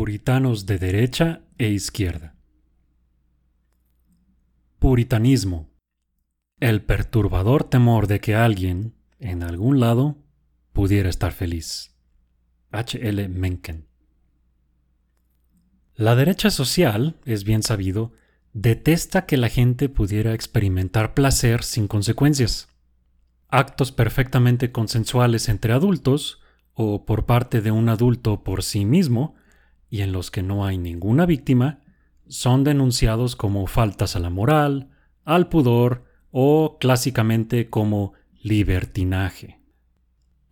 puritanos de derecha e izquierda. Puritanismo. El perturbador temor de que alguien, en algún lado, pudiera estar feliz. H. L. Mencken. La derecha social, es bien sabido, detesta que la gente pudiera experimentar placer sin consecuencias. Actos perfectamente consensuales entre adultos, o por parte de un adulto por sí mismo, y en los que no hay ninguna víctima, son denunciados como faltas a la moral, al pudor o clásicamente como libertinaje.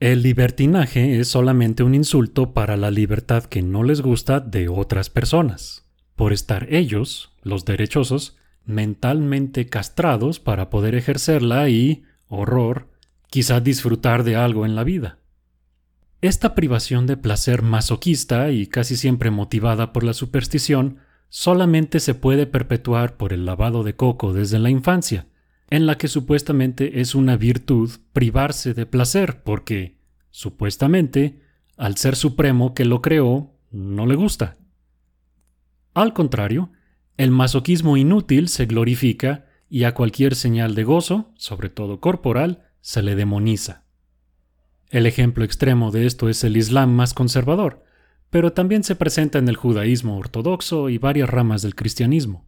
El libertinaje es solamente un insulto para la libertad que no les gusta de otras personas, por estar ellos, los derechosos, mentalmente castrados para poder ejercerla y, horror, quizá disfrutar de algo en la vida. Esta privación de placer masoquista y casi siempre motivada por la superstición solamente se puede perpetuar por el lavado de coco desde la infancia, en la que supuestamente es una virtud privarse de placer, porque, supuestamente, al ser supremo que lo creó, no le gusta. Al contrario, el masoquismo inútil se glorifica y a cualquier señal de gozo, sobre todo corporal, se le demoniza. El ejemplo extremo de esto es el Islam más conservador, pero también se presenta en el judaísmo ortodoxo y varias ramas del cristianismo.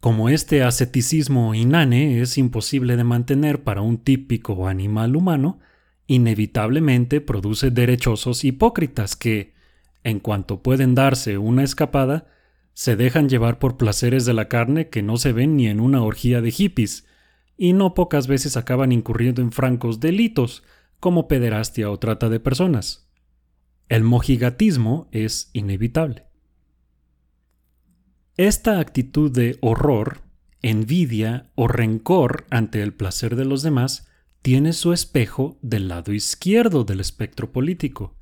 Como este asceticismo inane es imposible de mantener para un típico animal humano, inevitablemente produce derechosos hipócritas que, en cuanto pueden darse una escapada, se dejan llevar por placeres de la carne que no se ven ni en una orgía de hippies, y no pocas veces acaban incurriendo en francos delitos, como pederastia o trata de personas. El mojigatismo es inevitable. Esta actitud de horror, envidia o rencor ante el placer de los demás tiene su espejo del lado izquierdo del espectro político,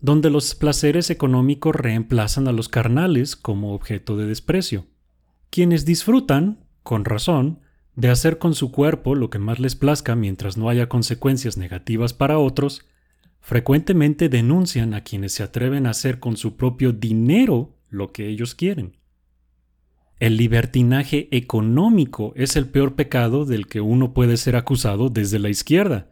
donde los placeres económicos reemplazan a los carnales como objeto de desprecio. Quienes disfrutan, con razón, de hacer con su cuerpo lo que más les plazca mientras no haya consecuencias negativas para otros, frecuentemente denuncian a quienes se atreven a hacer con su propio dinero lo que ellos quieren. El libertinaje económico es el peor pecado del que uno puede ser acusado desde la izquierda.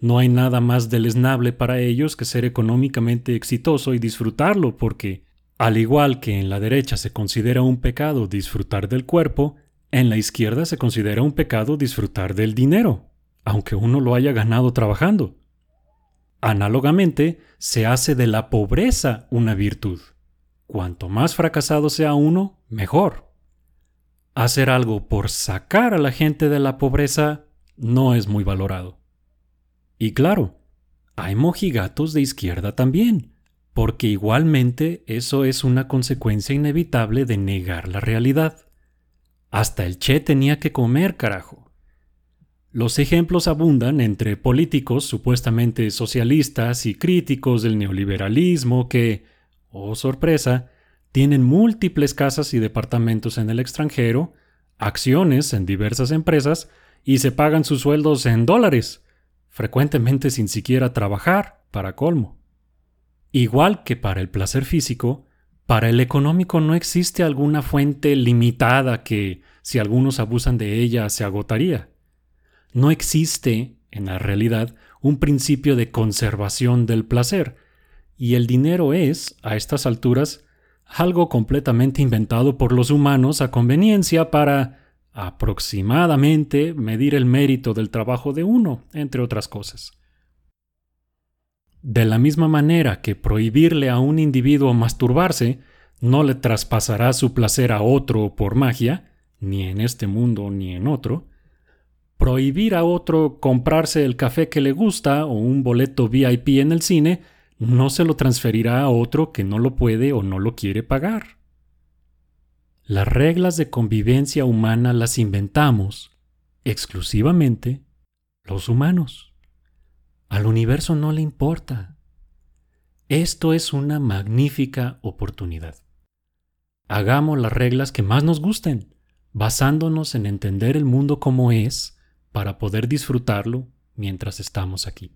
No hay nada más deleznable para ellos que ser económicamente exitoso y disfrutarlo, porque, al igual que en la derecha se considera un pecado disfrutar del cuerpo, en la izquierda se considera un pecado disfrutar del dinero, aunque uno lo haya ganado trabajando. Análogamente, se hace de la pobreza una virtud. Cuanto más fracasado sea uno, mejor. Hacer algo por sacar a la gente de la pobreza no es muy valorado. Y claro, hay mojigatos de izquierda también, porque igualmente eso es una consecuencia inevitable de negar la realidad. Hasta el Che tenía que comer, carajo. Los ejemplos abundan entre políticos supuestamente socialistas y críticos del neoliberalismo que, oh sorpresa, tienen múltiples casas y departamentos en el extranjero, acciones en diversas empresas y se pagan sus sueldos en dólares, frecuentemente sin siquiera trabajar, para colmo. Igual que para el placer físico, para el económico no existe alguna fuente limitada que, si algunos abusan de ella, se agotaría. No existe, en la realidad, un principio de conservación del placer, y el dinero es, a estas alturas, algo completamente inventado por los humanos a conveniencia para, aproximadamente, medir el mérito del trabajo de uno, entre otras cosas. De la misma manera que prohibirle a un individuo masturbarse no le traspasará su placer a otro por magia, ni en este mundo ni en otro, Prohibir a otro comprarse el café que le gusta o un boleto VIP en el cine no se lo transferirá a otro que no lo puede o no lo quiere pagar. Las reglas de convivencia humana las inventamos exclusivamente los humanos. Al universo no le importa. Esto es una magnífica oportunidad. Hagamos las reglas que más nos gusten, basándonos en entender el mundo como es para poder disfrutarlo mientras estamos aquí.